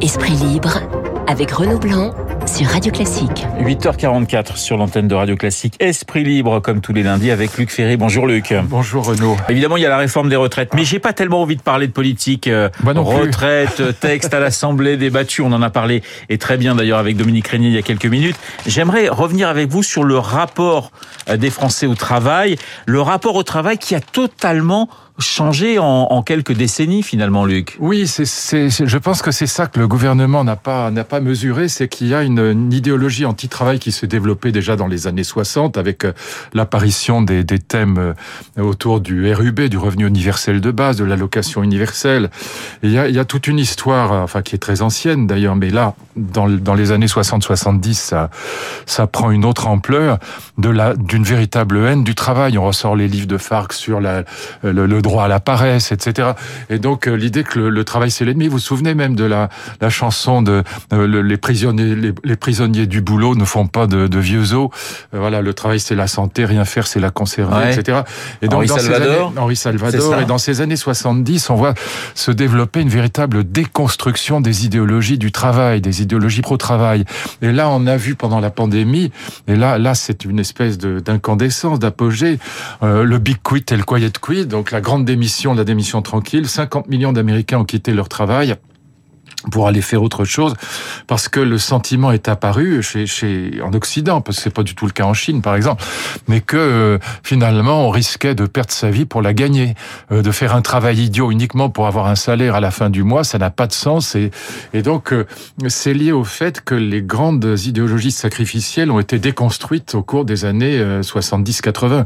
Esprit libre avec Renaud Blanc sur Radio Classique. 8h44 sur l'antenne de Radio Classique. Esprit libre comme tous les lundis avec Luc Ferry. Bonjour Luc. Bonjour Renaud. Évidemment, il y a la réforme des retraites, mais j'ai pas tellement envie de parler de politique. Euh, retraite, texte à l'Assemblée débattu, on en a parlé et très bien d'ailleurs avec Dominique Régnier il y a quelques minutes. J'aimerais revenir avec vous sur le rapport euh, des Français au travail, le rapport au travail qui a totalement changé en, quelques décennies finalement, Luc. Oui, c'est, je pense que c'est ça que le gouvernement n'a pas n'a pas mesuré, c'est qu'il y a une, idéologie anti-travail qui se développait déjà dans les années 60 avec euh, l'apparition des, des, thèmes euh, autour du RUB, du revenu universel de base, de l'allocation universelle. il, y a, il y a toute une histoire, euh, enfin qui est très ancienne d'ailleurs, mais là, dans, dans les années 60-70, ça, ça prend une autre ampleur de la d'une véritable haine du travail. On ressort les livres de Farc sur la, le, le droit à la paresse, etc. Et donc euh, l'idée que le, le travail c'est l'ennemi. Vous vous souvenez même de la, la chanson de euh, les prisonniers les, les, prisonniers du boulot ne font pas de, de vieux os. Euh, voilà, le travail c'est la santé, rien faire c'est la conserver, ouais. etc. Et donc Henri dans Salvador, ces années, Henri Salvador et dans ces années 70, on voit se développer une véritable déconstruction des idéologies du travail, des idéologies pro-travail. Et là, on a vu pendant la pandémie, et là, là, c'est une espèce d'incandescence, d'apogée, euh, le big quit et le quiet quit, donc la grande la démission tranquille. 50 millions d'Américains ont quitté leur travail pour aller faire autre chose, parce que le sentiment est apparu chez, chez en Occident, parce que c'est pas du tout le cas en Chine, par exemple, mais que euh, finalement on risquait de perdre sa vie pour la gagner, euh, de faire un travail idiot uniquement pour avoir un salaire à la fin du mois, ça n'a pas de sens, et, et donc euh, c'est lié au fait que les grandes idéologies sacrificielles ont été déconstruites au cours des années 70-80.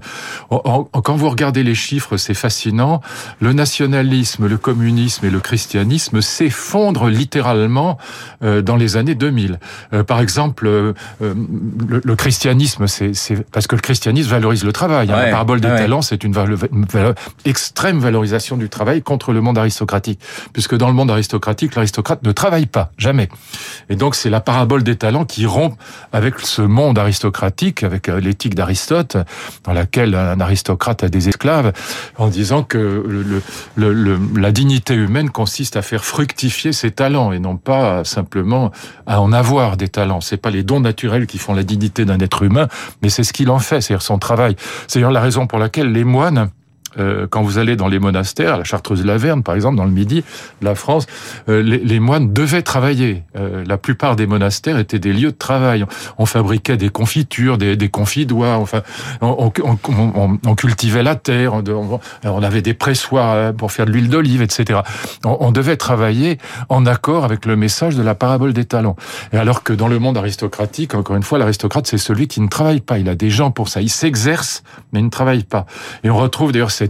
Quand vous regardez les chiffres, c'est fascinant. Le nationalisme, le communisme et le christianisme s'effondrent littéralement euh, dans les années 2000. Euh, par exemple, euh, le, le, christianisme, c'est parce que le christianisme valorise le travail. Hein. Ouais, la parabole des ouais. talents, c'est une, extrême valorisation du travail contre le monde aristocratique, puisque dans le monde aristocratique, l'aristocrate ne travaille pas jamais. Et donc c'est la parabole des talents qui rompt avec ce monde aristocratique, avec l'éthique d'Aristote, dans laquelle un aristocrate a des esclaves, en disant que le, le, la dignité humaine consiste à faire fructifier ses talents et non pas simplement à en avoir des talents. C'est pas les dons naturels qui font la dignité d'un être humain, mais c'est ce qu'il en fait, c'est-à-dire son travail. C'est d'ailleurs la raison pour laquelle les moines euh, quand vous allez dans les monastères, la Chartreuse-Laverne par exemple, dans le Midi de la France, euh, les, moines devaient travailler. Euh, la plupart des monastères étaient des lieux de travail. On fabriquait des confitures, des, des confidois, enfin, on, cultivait la terre, on, avait des pressoirs pour faire de l'huile d'olive, etc. On, devait travailler en accord avec le message de la parabole des talents. Et alors que dans le monde aristocratique, encore une fois, l'aristocrate, c'est celui qui ne travaille pas. Il a des gens pour ça. Il s'exerce, mais il ne travaille pas. Et on retrouve d'ailleurs cette,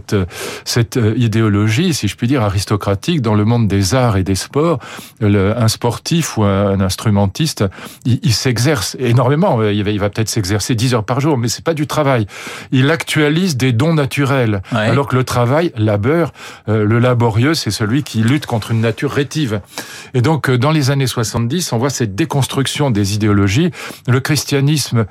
cette idéologie, si je puis dire, aristocratique dans le monde des arts et des sports. Le, un sportif ou un, instrumentiste, il, il s'exerce énormément. Il va, il va peut-être s'exercer 10 heures par jour, mais c'est pas du travail. Il actualise des dons naturels, ouais. alors que le travail, labeur, euh, le laborieux, c'est celui qui lutte contre une nature rétive. Et donc, euh, dans les années 70, on voit cette déconstruction des idéologies. Le christianisme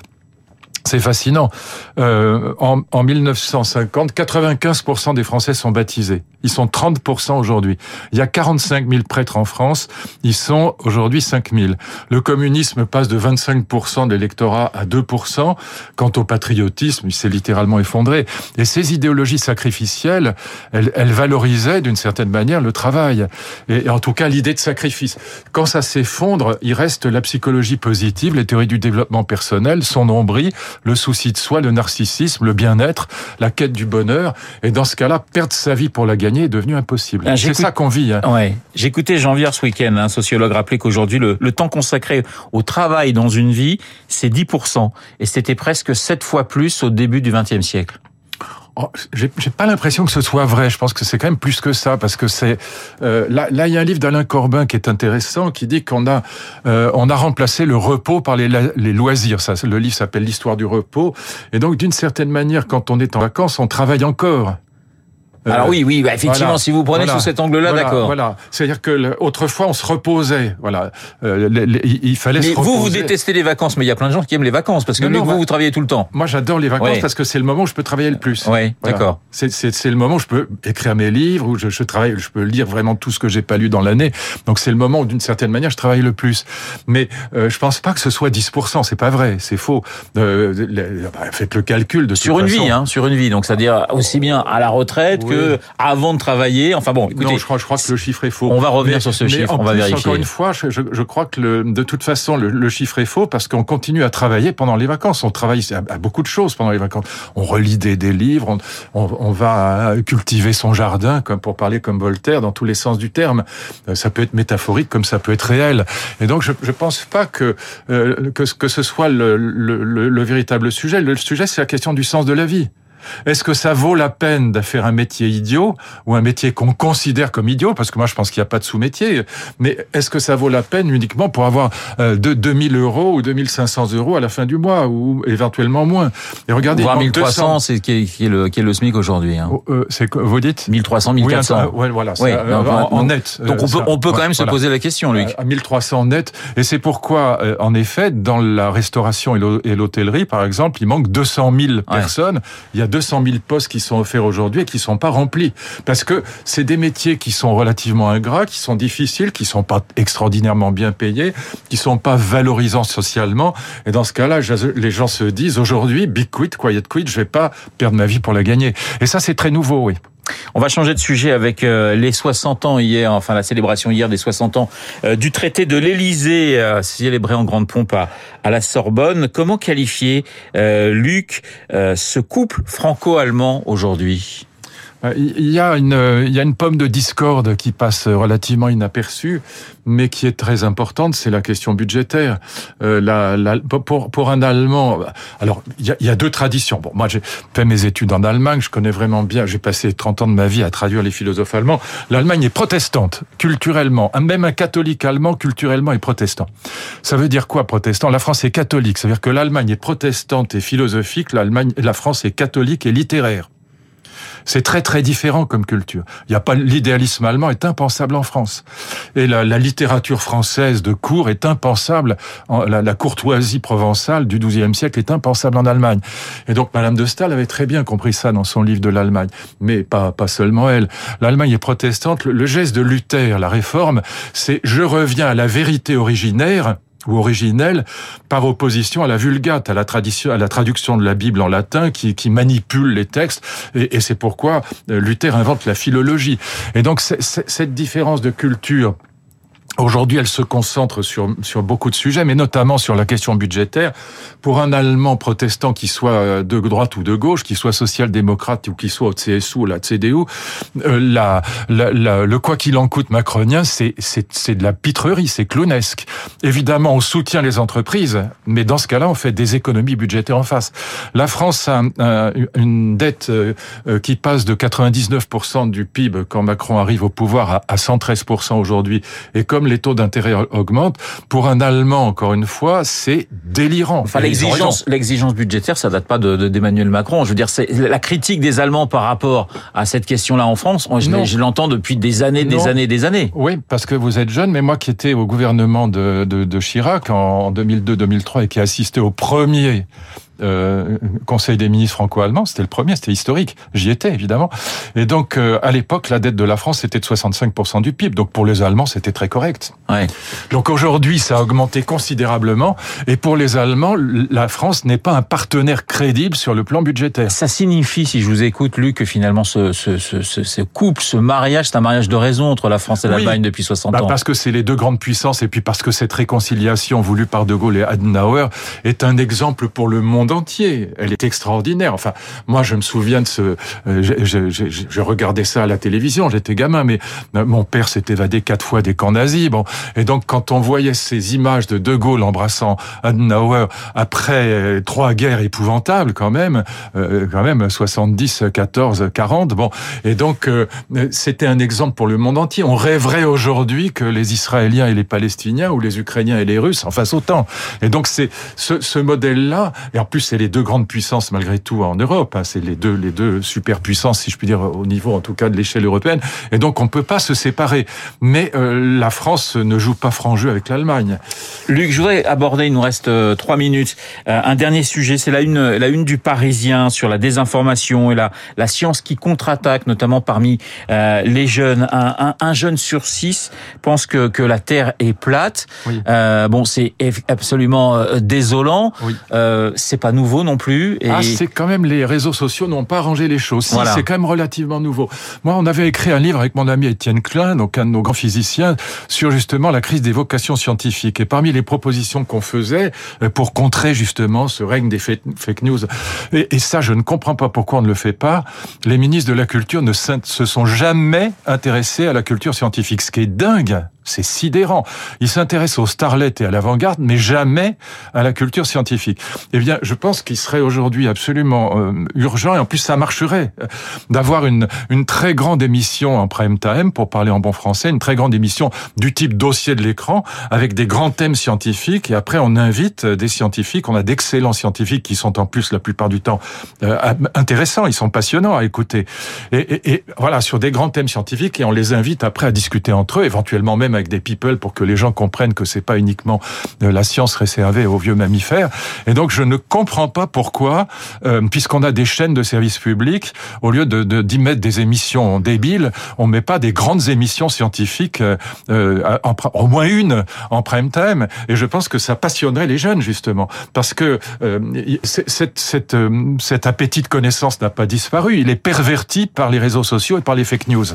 c'est fascinant. Euh, en, en, 1950, 95% des Français sont baptisés. Ils sont 30% aujourd'hui. Il y a 45 000 prêtres en France. Ils sont aujourd'hui 5 000. Le communisme passe de 25% de l'électorat à 2%. Quant au patriotisme, il s'est littéralement effondré. Et ces idéologies sacrificielles, elles, elles valorisaient d'une certaine manière le travail. Et, en tout cas, l'idée de sacrifice. Quand ça s'effondre, il reste la psychologie positive, les théories du développement personnel, son nombril, le souci de soi, le narcissisme, le bien-être, la quête du bonheur. Et dans ce cas-là, perdre sa vie pour la gagner est devenu impossible. Ah, c'est ça qu'on vit. Hein. Ouais. J'écoutais Jean Vier ce week-end, un sociologue rappelait qu'aujourd'hui, le, le, temps consacré au travail dans une vie, c'est 10%. Et c'était presque 7 fois plus au début du XXe siècle. Oh, j'ai pas l'impression que ce soit vrai. Je pense que c'est quand même plus que ça, parce que c'est euh, là, là, il y a un livre d'Alain Corbin qui est intéressant, qui dit qu'on a euh, on a remplacé le repos par les, les loisirs. Ça, le livre s'appelle l'histoire du repos, et donc d'une certaine manière, quand on est en vacances, on travaille encore. Alors oui, oui, bah, effectivement, si vous prenez sous cet angle-là, d'accord. Voilà, c'est-à-dire que autrefois on se reposait, voilà, il, fallait mais se reposer. vous, vous détestez les vacances, mais il y a plein de gens qui aiment les vacances parce que vous, bah, vous travaillez tout le temps. Moi, j'adore les vacances parce que c'est le moment où je peux travailler le plus. Oui, d'accord. C'est le moment où je peux écrire mes livres, où je, je travaille, je peux lire vraiment tout ce que j'ai pas lu dans l'année. Donc c'est le moment où, d'une certaine manière, je travaille le plus. Mais euh, je pense pas que ce soit 10%. C'est pas vrai, c'est faux. Euh, bah, faites le calcul de sur une vie, hein, sur une vie. Donc c'est-à-dire aussi bien à la retraite que avant de travailler. Enfin bon, écoutez. Non, je crois, je crois que le chiffre est faux. On va revenir sur ce chiffre. on va vérifier. Encore une fois, je, je, je crois que le, de toute façon le, le chiffre est faux parce qu'on continue à travailler pendant les vacances. On travaille à, beaucoup de choses pendant les vacances. On relit des, des livres, on, on, on, va cultiver son jardin, comme pour parler comme Voltaire, dans tous les sens du terme. Euh, ça peut être métaphorique comme ça peut être réel. Et donc je ne pense pas que, euh, que, que ce soit le, le, le, le véritable sujet. Le sujet, c'est la question du sens de la vie. Est-ce que ça vaut la peine de faire un métier idiot ou un métier qu'on considère comme idiot? Parce que moi, je pense qu'il n'y a pas de sous-métier. Mais est-ce que ça vaut la peine uniquement pour avoir euh, de 2000 euros ou 2500 euros à la fin du mois ou éventuellement moins? Et regardez, Voire 1300, c'est qui est, le, qui est le SMIC aujourd'hui. Hein. Oh, euh, c'est vous dites? 1300, 1400. Oui, voilà, oui, en, net. Donc on peut, on peut quand même se poser la question, Luc. À 1300 net. Et c'est pourquoi, euh, en effet, dans la restauration et l'hôtellerie, par exemple, il manque 200 000 personnes. Il y a 200 000 postes qui sont offerts aujourd'hui et qui sont pas remplis. Parce que c'est des métiers qui sont relativement ingrats, qui sont difficiles, qui sont pas extraordinairement bien payés, qui sont pas valorisants socialement. Et dans ce cas-là, les gens se disent aujourd'hui, big quit, quiet quit, je vais pas perdre ma vie pour la gagner. Et ça, c'est très nouveau, oui. On va changer de sujet avec euh, les 60 ans hier, enfin la célébration hier des 60 ans euh, du traité de l'Élysée, euh, célébré en grande pompe à, la Sorbonne. Comment qualifier, Luc, ce couple franco-allemand aujourd'hui? Il y, a une, il y a une pomme de discorde qui passe relativement inaperçue, mais qui est très importante, c'est la question budgétaire. Euh, la, la, pour, pour un Allemand, alors il y, a, il y a deux traditions. Bon, moi j'ai fait mes études en Allemagne, je connais vraiment bien, j'ai passé 30 ans de ma vie à traduire les philosophes allemands. L'Allemagne est protestante, culturellement. Même un catholique allemand, culturellement, est protestant. Ça veut dire quoi, protestant? La France est catholique, ça veut dire que l'Allemagne est protestante et philosophique, l'Allemagne, la France est catholique et littéraire. C'est très très différent comme culture. Il y a pas l'idéalisme allemand est impensable en France et la, la, littérature française de cour est impensable. En, la, la, courtoisie provençale du XIIe siècle est impensable en Allemagne. Et donc Madame de Staël avait très bien compris ça dans son livre de l'Allemagne, mais pas pas seulement elle. L'Allemagne est protestante. Le, le geste de Luther, la réforme, c'est je reviens à la vérité originaire ou originelle par opposition à la vulgate, à la, traduction de la Bible en latin qui, manipule les textes. Et, et c'est pourquoi euh, Luther invente la philologie. Et donc cette différence de culture Aujourd'hui, elle se concentre sur, sur beaucoup de sujets, mais notamment sur la question budgétaire. Pour un Allemand protestant qui soit de droite ou de gauche, qui soit social-démocrate ou qui soit au CSU ou la CDU, euh, la, la, la, le quoi qu'il en coûte macronien, c'est de la pitrerie, c'est clownesque. Évidemment, on soutient les entreprises, mais dans ce cas-là, on fait des économies budgétaires en face. La France a une dette euh, euh, qui passe de 99% du PIB quand Macron arrive au pouvoir à 113% aujourd'hui. Et comme les taux d'intérêt augmentent, pour un Allemand, encore une fois, c'est délirant. Enfin, l'exigence, l'exigence budgétaire, ça date pas de, d'Emmanuel Macron. Je veux dire, c'est la critique des Allemands par rapport à cette question-là en France. Je, je l'entends depuis des années, des années, des années. Oui, parce que vous êtes jeune, mais moi qui étais au gouvernement de, de, de Chirac en 2002-2003 et qui assisté au premier euh, Conseil des ministres franco-allemands, c'était le premier, c'était historique. J'y étais évidemment. Et donc euh, à l'époque, la dette de la France était de 65% du PIB. Donc pour les Allemands, c'était très correct. Ouais. Donc aujourd'hui, ça a augmenté considérablement. Et pour les Allemands, la France n'est pas un partenaire crédible sur le plan budgétaire. Ça signifie, si je vous écoute, Luc, que finalement ce, ce, ce, ce couple, ce mariage, c'est un mariage de raison entre la France et l'Allemagne depuis 60 bah ans. Parce que c'est les deux grandes puissances et puis parce que cette réconciliation voulue par De Gaulle et Adenauer est un exemple pour le monde entier. Elle est extraordinaire. Enfin, moi, je me souviens de ce. Euh, je, regardais ça à la télévision. J'étais gamin, mais euh, mon père s'est évadé quatre fois des camps nazis. Bon, et donc quand on voyait ces images de De Gaulle embrassant Adenauer après euh, trois guerres épouvantables, quand même, quand même 70, 14, 40. Bon, et donc c'était un exemple pour le monde entier. On rêverait aujourd'hui que les Israéliens et les Palestiniens ou les Ukrainiens et les Russes en fassent autant. Et donc c'est ce, ce modèle-là. Et en plus plus, c'est les deux grandes puissances malgré tout en Europe. Hein. C'est les deux, les deux superpuissances, si je puis dire, au niveau en tout cas de l'échelle européenne. Et donc, on peut pas se séparer. Mais euh, la France ne joue pas franc jeu avec l'Allemagne. Luc, je voudrais aborder, il nous reste euh, trois minutes, euh, un dernier sujet. C'est la une, la une du Parisien sur la désinformation et la, la science qui contre-attaque, notamment parmi les jeunes. Un, un, un, jeune sur six pense que, que la Terre est plate. Oui. bon, c'est absolument désolant. Oui. c'est pas nouveau non plus. Et... Ah, c'est quand même les réseaux sociaux n'ont pas arrangé les choses. Si, c'est quand même relativement nouveau. Moi, on avait écrit un livre avec mon ami Étienne Klein, donc un de nos grands physiciens, sur justement la crise des vocations scientifiques. Et parmi les propositions qu'on faisait euh, pour contrer justement ce règne des fake news, et, et, ça, je ne comprends pas pourquoi on ne le fait pas, les ministres de la Culture ne se sont jamais intéressés à la culture scientifique. Ce qui est dingue, c'est sidérant. Il s'intéresse aux starlets et à l'avant-garde, mais jamais à la culture scientifique. Eh bien, je pense qu'il serait aujourd'hui absolument euh, urgent, et en plus ça marcherait, euh, d'avoir une, une très grande émission en prime time, pour parler en bon français, une très grande émission du type dossier de l'écran, avec des grands thèmes scientifiques, et après on invite euh, des scientifiques, on a d'excellents scientifiques qui sont en plus la plupart du temps intéressants, ils sont passionnants à écouter. Et, et, et voilà, sur des grands thèmes scientifiques, et on les invite après à discuter entre eux, éventuellement même avec des people pour que les gens comprennent que c'est pas uniquement euh, la science réservée aux vieux mammifères. Et donc je ne comprends pas pourquoi, euh, puisqu'on a des chaînes de services publics, au lieu de d'y mettre des émissions débiles, on met pas des grandes émissions scientifiques, euh, au moins une en prime time. Et je pense que ça passionnerait les jeunes justement, parce que euh, cette, cette, cet appétit de connaissance n'a pas disparu. Il est perverti par les réseaux sociaux et par les fake news.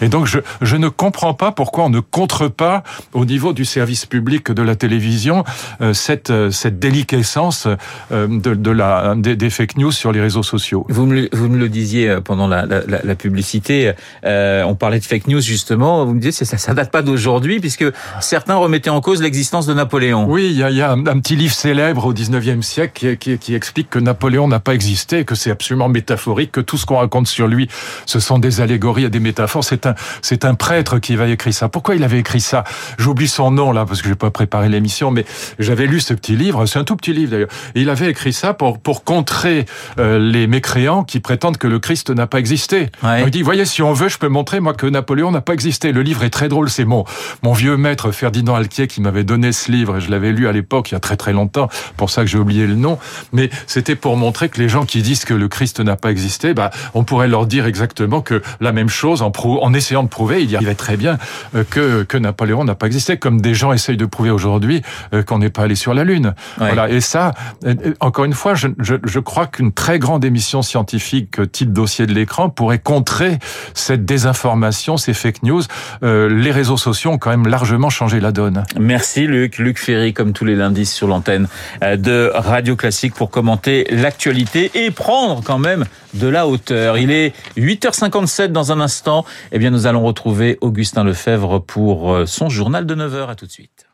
Et donc je, je ne comprends pas pourquoi on ne contre pas au niveau du service public de la télévision euh, cette euh, cette déliquescence euh, de, de la des, fake news sur les réseaux sociaux. Vous me vous me le disiez pendant la, la, la publicité, euh, on parlait de fake news justement. Vous me disiez ça ça date pas d'aujourd'hui puisque certains remettaient en cause l'existence de Napoléon. Oui, il y a, y a un, petit livre célèbre au 19e siècle qui, qui, qui explique que Napoléon n'a pas existé, que c'est absolument métaphorique, que tout ce qu'on raconte sur lui, ce sont des allégories et des métaphores. C'est un c'est un prêtre qui va écrire ça. Pourquoi il avait écrit ça. J'oublie son nom là parce que j'ai pas préparé l'émission, mais j'avais lu ce petit livre. C'est un tout petit livre d'ailleurs. il avait écrit ça pour pour contrer euh, les mécréants qui prétendent que le Christ n'a pas existé. Il dit voyez si on veut, je peux montrer moi que Napoléon n'a pas existé. Le livre est très drôle. C'est mon mon vieux maître Ferdinand Alquier qui m'avait donné ce livre et je l'avais lu à l'époque il y a très très longtemps. Pour ça que j'ai oublié le nom. Mais c'était pour montrer que les gens qui disent que le Christ n'a pas existé, bah on pourrait leur dire exactement que la même chose en, en essayant de prouver, il y arrivait très bien euh, que que Napoléon n'a pas existé, comme des gens essayent de prouver aujourd'hui euh, qu'on n'est pas allé sur la Lune. Voilà. Et ça, euh, euh, encore une fois, je, je, je crois qu'une très grande émission scientifique type dossier de l'écran pourrait contrer cette désinformation, ces fake news. Euh, les réseaux sociaux ont quand même largement changé la donne. Merci Luc. Luc Ferry, comme tous les lundis sur l'antenne de Radio Classique pour commenter l'actualité et prendre quand même de la hauteur. Il est 8h57 dans un instant. Eh bien, nous allons retrouver Augustin Lefebvre pour son journal de 9h. À tout de suite.